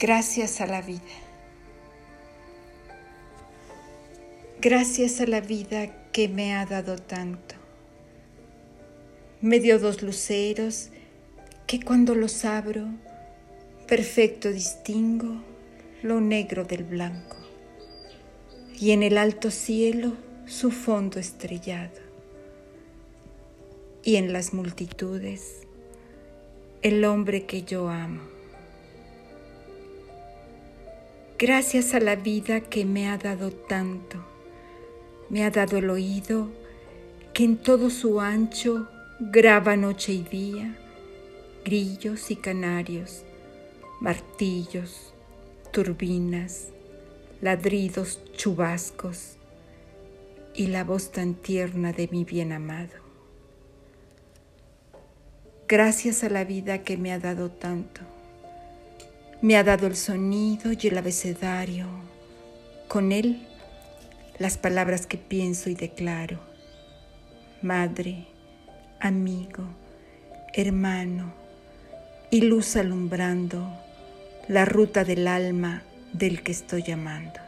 Gracias a la vida. Gracias a la vida que me ha dado tanto. Me dio dos luceros que cuando los abro, perfecto distingo lo negro del blanco y en el alto cielo su fondo estrellado y en las multitudes el hombre que yo amo. Gracias a la vida que me ha dado tanto, me ha dado el oído que en todo su ancho graba noche y día grillos y canarios, martillos, turbinas, ladridos chubascos y la voz tan tierna de mi bien amado. Gracias a la vida que me ha dado tanto me ha dado el sonido y el abecedario, con él las palabras que pienso y declaro. Madre, amigo, hermano, y luz alumbrando la ruta del alma del que estoy llamando.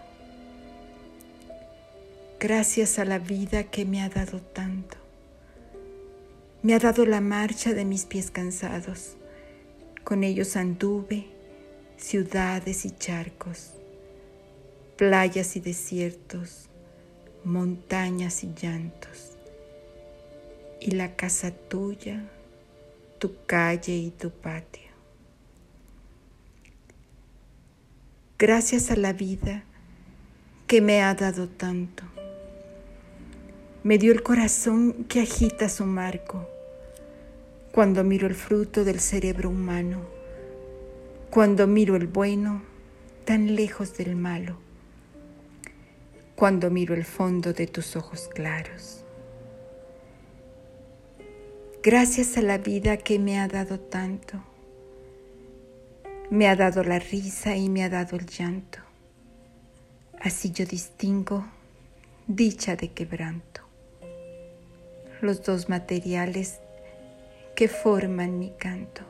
Gracias a la vida que me ha dado tanto. Me ha dado la marcha de mis pies cansados. Con ellos anduve ciudades y charcos, playas y desiertos, montañas y llantos, y la casa tuya, tu calle y tu patio. Gracias a la vida que me ha dado tanto. Me dio el corazón que agita su marco cuando miro el fruto del cerebro humano cuando miro el bueno tan lejos del malo, cuando miro el fondo de tus ojos claros. Gracias a la vida que me ha dado tanto, me ha dado la risa y me ha dado el llanto. Así yo distingo dicha de quebranto, los dos materiales que forman mi canto